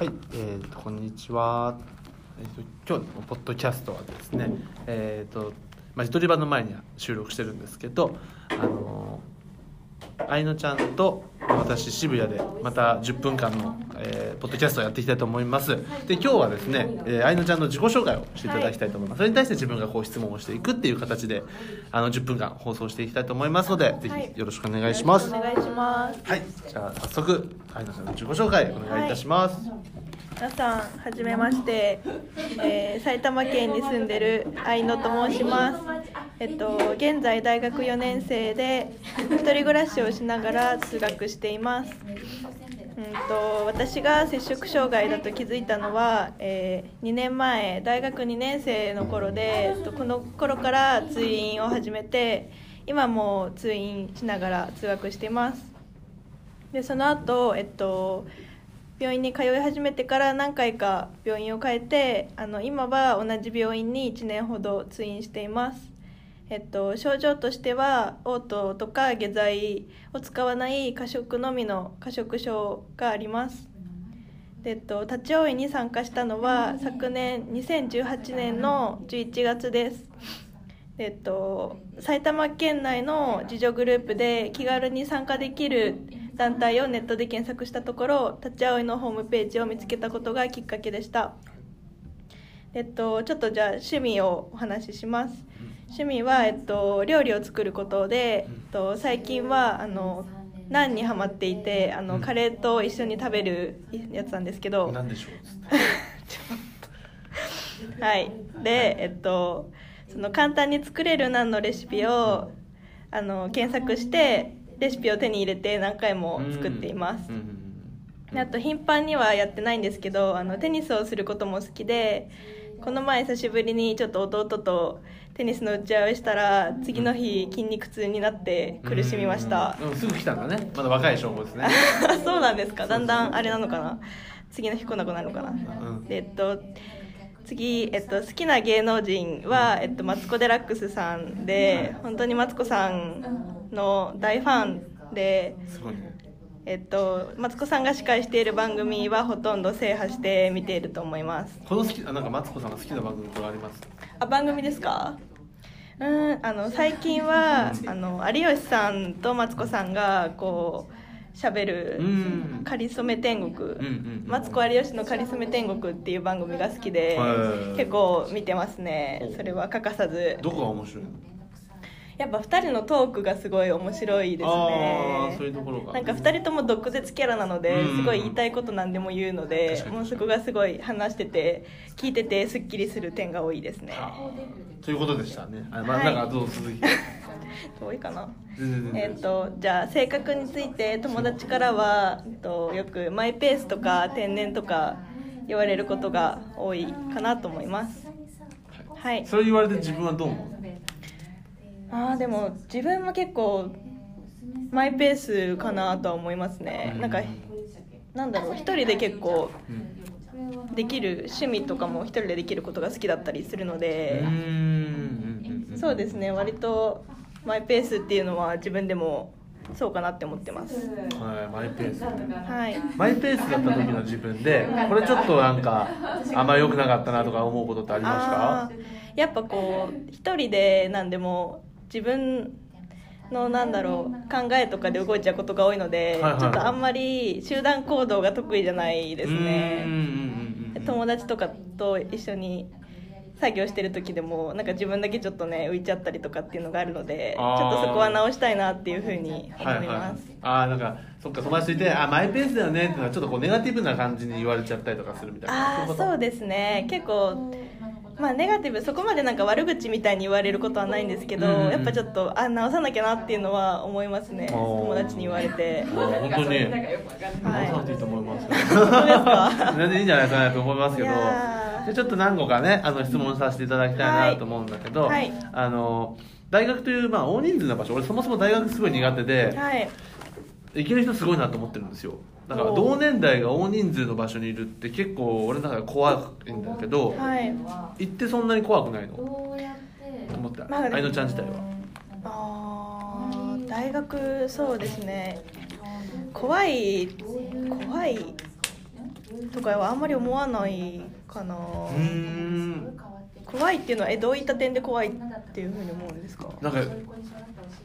はい、えー、とこんにちは。えー、と今日のポッドキャストはですね、えっ、とまあ自撮り場の前に収録してるんですけど、あの愛乃ちゃんと私渋谷でまた10分間の、えーポッドキャストをやっていきたいと思います。で今日はですね、えー、愛乃ちゃんの自己紹介をしていただきたいと思います。それに対して自分がこう質問をしていくっていう形であの10分間放送していきたいと思いますので、ぜはいひよろしくお願いします。お願いします。はい、じゃあ早速愛乃ちゃんの自己紹介お願いいたします。皆さん、はじめまして、えー埼玉県に住んでる愛野と申します。えっと、現在大学4年生で、一人暮らしをしながら通学しています。うんと、私が摂食障害だと気づいたのは、え2年前、大学2年生の頃で、えっとこの頃から通院を始めて、今も通院しながら通学しています。でその後、えっと病院に通い始めてから何回か病院を変えてあの今は同じ病院に1年ほど通院しています、えっと、症状としては嘔吐とか下剤を使わない過食のみの過食症があります。で、えっと、立ち会いに参加したのは昨年2018年の11月です。えっと、埼玉県内の自助グループで気軽に参加できる団体をネットで検索したところ立ち会いのホームページを見つけたことがきっかけでした。えっとちょっとじゃあ趣味をお話しします。趣味は、えっと、料理を作ることで、えっと、最近はあのナンにハマっていてあの、うん。カレーと一緒に食べるやつなんですけど。なんでしょう。はい、で、えっと、その簡単に作れるナンのレシピをあの検索してレシピを手に入れて何回も作っています。あと頻繁にはやってないんですけどあのテニスをすることも好きでこの前久しぶりにちょっと弟とテニスの打ち合いをしたら次の日筋肉痛になって苦しみました。うんでもすぐ来たんだね。まだ若い証拠ですね。そうなんですか。だんだんあれなのかな。次の日来なくなるのかな、えっと次、えっと、好きな芸能人は、えっと、マツコ・デラックスさんで本当にマツコさんの大ファンで。えっと、マツコさんが司会している番組はほとんど制覇して見ていると思います。この好きあなんかマツコさんが好きな番組とかあります？あ番組ですか？うんあの最近はあの有吉さんとマツコさんがこう喋るうん「かりそめ天国」マツコ有吉の「かりそめ天国」っていう番組が好きで結構見てますね。それは欠かさず。どこが面白いの？やっぱ2人のトークがすごい面白いですあね。あそういうところが。なんか2人とも毒舌キャラなのでうん。すごい言いたいこと何でも言うのでもうそこがすごい話してて聞いててすっきりする点が多いですね。ということでしたね。あまあはい。なんかどうぞ続き。多いかな？全然全然。えっとじゃあ性格について友達からは、えっと、よくマイペースとか天然とか言われることが多いかなと思います。はい。それ言われて自分はどう思う？あーでも自分も結構マイペースかなとは思いますね。なんかなんだろう一人で結構うんできる趣味とかも一人でできることが好きだったりするので。そうですね割とマイペースっていうのは自分でもそうかなって思ってます。はいマイペース。はい。マイペースだった時の自分でこれちょっとなんかあんまり良くなかったなとか思うことってありますか？やっぱこう一人でなんでも自分のなんだろう考えとかで動いちゃうことが多いので、はいはい。ちょっとあんまり集団行動が得意じゃないですね。友達とかと一緒に作業してる時でもなんか自分だけちょっとね浮いちゃったりとかっていうのがあるのでちょっとそこは直したいなっていうふうに思はいいます、はい、ああなんかそっか友達といてあマイペースだよねっていうのはちょっとこうネガティブな感じに言われちゃったりとかするみたいな。ああそうですね。結構まあネガティブそこまでなんか悪口みたいに言われることはないんですけど、うんうんやっぱちょっとあ直さなきゃなっていうのは思いますね。友達に言われて。本当に。はい。直さなくていいと思います全然いいんじゃないかなと思いますけどでちょっと何個かねあの質問させていただきたいなと思うんだけど、はい。あの大学という、まあ、大人数の場所。俺そもそも大学すごい苦手で、はい行ける人すごいなと思ってるんですよ。だからお同年代が大人数の場所にいるって結構俺の中で怖いんだけど、はい。行ってそんなに怖くないの？と思って？まあ愛乃ちゃん自体はあー大学そうですね。怖い怖いとかはあんまり思わないかな。うーん怖いっていうのはえどういった点で怖いっていうふうに思うんですか？なんか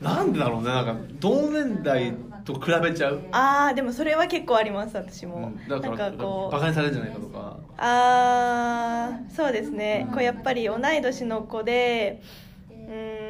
なんでだろうね。なんか同年代と比べちゃう、ああでもそれは結構あります私うも、ん、だかなんからこうバカにされるんじゃないかとか。あーそうですね。こうやっぱり同い年の子でうーん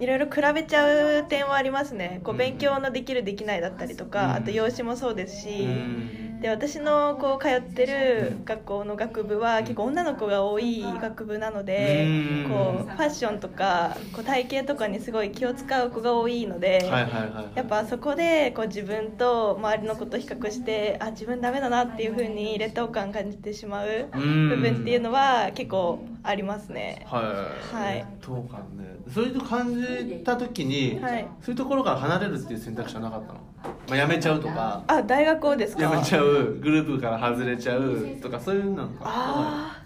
いろいろ比べちゃう点はありますね。こううん勉強のできるできないだったりとか、うん。あと容姿もそうですし、うん。で私のこう通ってる学校の学部は結構女の子が多い学部なのでうん。こうファッションとかこう体型とかにすごい気を使う子が多いので、やっぱそこでこう自分と周りの子と比較してあ自分ダメだなっていう風に劣等感感じてしまううん。部分っていうのは結構ありますね。はい。はい。どうかね。そういうと感じた時に、はい。そういうところから離れるっていう選択肢はなかったの、まあ、辞めちゃうとか。あ大学をですか？辞めちゃう。グループから外れちゃうとかそういうなんか。あー。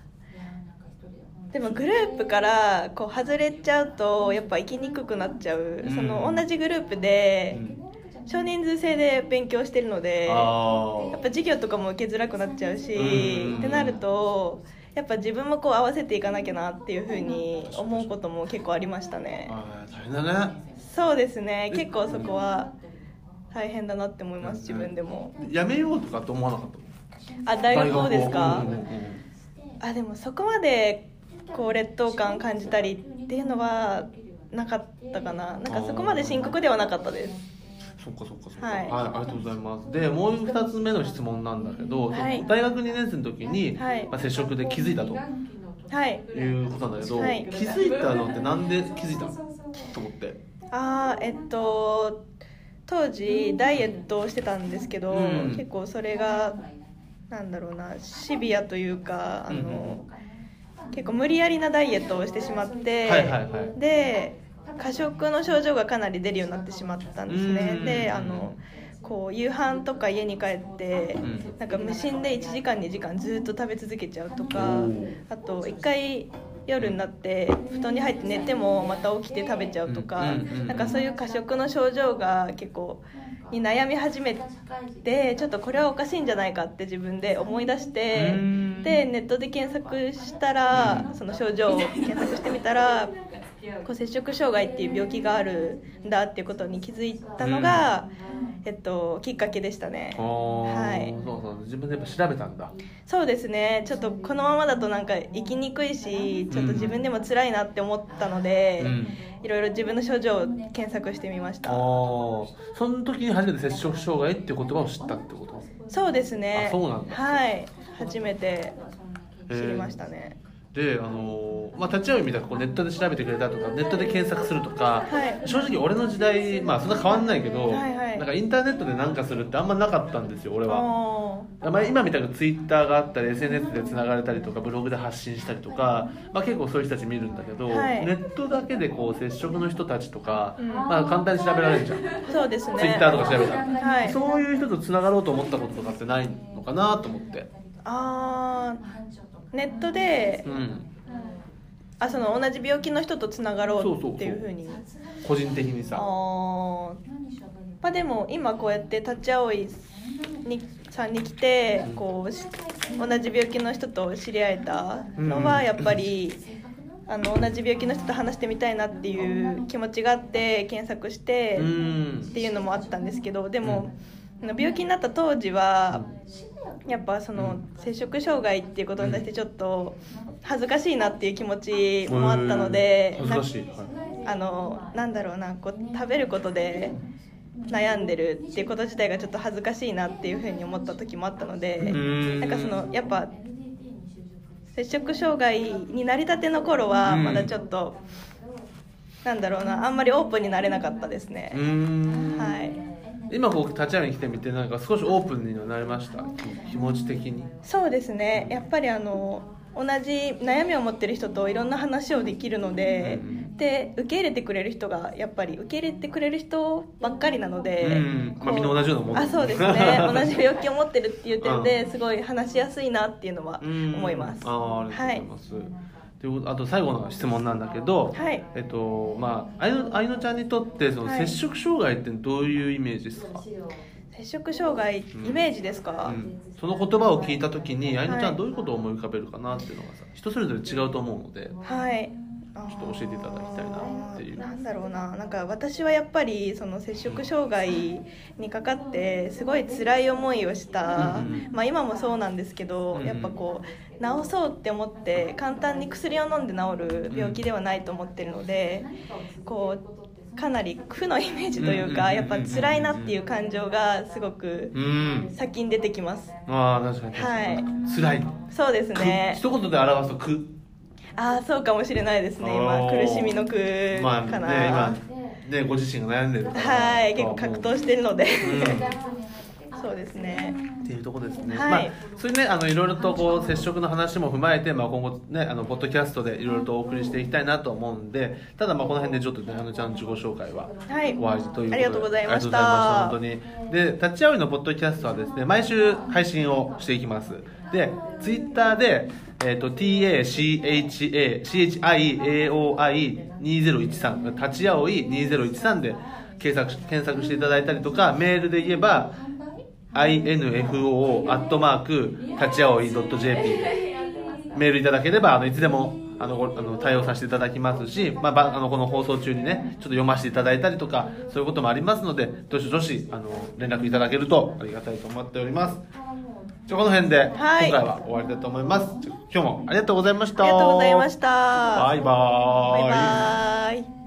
でもグループからこう外れちゃうとやっぱ行きにくくなっちゃう、うん。その同じグループうでん少人数制で勉強してるのであやっぱ授業とかも受けづらくなっちゃうしうん。ってなるとやっぱ自分もこう合わせていかなきゃなっていうふうに思うことも結構ありましたね。大変だね。そうですね。結構そこは大変だなって思います自分でも。辞めようとかって思わなかったあ大学をですか？うんうんうんあでもそこまでこう劣等感感じたりっていうのはなかったかな。なんかそこまで深刻ではなかったですそっかそっかそっか、ははいい、ありがとうございます。でもう2つ目の質問なんだけど、はい。大学2年生の時に、はい。まあ、接触で気づいたと。はい。いうことなんだけど、はい。気づいたのってなんで気づいたの？と思って。あーえっと当時ダイエットをしてたんですけど、うん。結構それがなんだろうなシビアというかあの、結構無理やりなダイエットをしてしまって、はいはいはい。で過食の症状がかなり出るようになってしまったんですね。うん。であのこう夕飯とか家に帰って、うん。なんか無心で1時間2時間ずっと食べ続けちゃうとかあと1回夜になって布団に入って寝てもまた起きて食べちゃうとか、なんかそういう過食の症状が結構に悩み始めてちょっとこれはおかしいんじゃないかって自分で思い出してうん。でネットで検索したらその症状を検索してみたらこう摂食障害っていう病気があるんだっていうことに気づいたのが、えっと、きっかけでしたね。はい。そうそう。自分でやっぱ調べたんだ。そうですね。ちょっとこのままだとなんか生きにくいしちょっと自分でも辛いなって思ったので、うん。いろいろ自分の症状を検索してみましああたその時に初めて摂食障害っていう言葉を知ったってこと？そうですね。あそうなんだ。はい。初めて知りましたね、であのーまあ、立ち会いみたいなこうネットで調べてくれたとかネットで検索するとか、はい。正直俺の時代まあそんな変わんないけど、はいはい。なんかインターネットで何かするってあんまなかったんですよ俺は。まあ、今みたいなツイッターがあったり SNS でつながれたりとかブログで発信したりとか、まあ、結構そういう人たち見るんだけど、はい。ネットだけでこう接触の人たちとか、うん。まあ、簡単に調べられるじゃん、そうですね。ツイッターとか調べたら、はい。そういう人とつながろうと思ったこととかってないのかなと思って、あーネットでうん、あその同じ病気の人とつながろそうっていうふうに。個人的にさ。あー。まあでも今こうやって立ち会いにさんに来てこうし同じ病気の人と知り合えたのはやっぱり、あの同じ病気の人と話してみたいなっていう気持ちがあって検索してうん。っていうのもあったんですけどでも、病気になった当時はやっぱその摂食障害っていうことに対してちょっと恥ずかしいなっていう気持ちもあったのでうん恥ずかしい、はいあのなんだろうなこう食べることで悩んでるっていうこと自体がちょっと恥ずかしいなっていうふうに思った時もあったのでん。なんかそのやっぱ摂食障害になりたての頃はうん。まだちょっと、なんだろうなあんまりオープンになれなかったですね。う、ん。はい今こう立ち会いに来てみてなんか少しオープンにはなりました？気気持ち的に。そうですね。やっぱりあの同じ悩みを持ってる人といろんな話をできるので、うんで受け入れてくれる人がやっぱり受け入れてくれる人ばっかりなので、うんまあみんな同じようなもんだあそうですね。同じ病気を持ってるっていう点ですごい話しやすいなっていうのはうん思います、あーありがとうございます、といあと最後の質問なんだけど、はい。えっとまああいのあいのちゃんにとってそのはい。摂食障害ってどういうイメージですか、摂食障害うんイメージですか、うん、その言葉を聞いた時に愛乃ちゃはいんどういうことを思い浮かべるかなっていうのがさ人それぞれ違うと思うので。はいちょっと教えていただきたいなっていう。なんだろうな。なんか私はやっぱりその摂食障害にかかってすごい辛い思いをした、うんうんまあ、今もそうなんですけど、うんうん。やっぱこう治そうって思って簡単に薬を飲んで治る病気ではないと思ってるので、こうかなり負のイメージというか、やっぱ辛いなっていう感情がすごくうん。先に出てきます。ああ確かにはい。辛い。そうですくね一言で表すと苦ああそうかもしれないですね。今苦しみの苦まあかな、ね今ねご自身が悩んでるはい結構格闘してるので、うん。そうですね。っていうところですね、はい。まあ、それねあのいろいろとこう接触の話も踏まえて、まあ、今後ねあのポッドキャストでいろいろとお送りしていきたいなと思うんでただまあこの辺でちょっとねあのちゃんの自己紹介ははい。終わりということでありがとうございました。ありがとうございました本当に。で立ち会いのポッドキャストはですね毎週配信をしていきますでツイッターでえー、と TACHACHIAOI2013 立ち会い2013で検索検索していただいたりとかメールで言えば info アットマーク立ち会い .jp メールいただければあのいつでもあのあの対応させていただきますし、まあ、あのこの放送中にねちょっと読ませていただいたりとかそういうこともありますのでどしどしあの連絡いただけるとありがたいと思っております。じゃあこの辺で、はい。今回は終わりたいと思います。今日もありがとうございました。ありがとうございました。バイバーイ。バイバーイ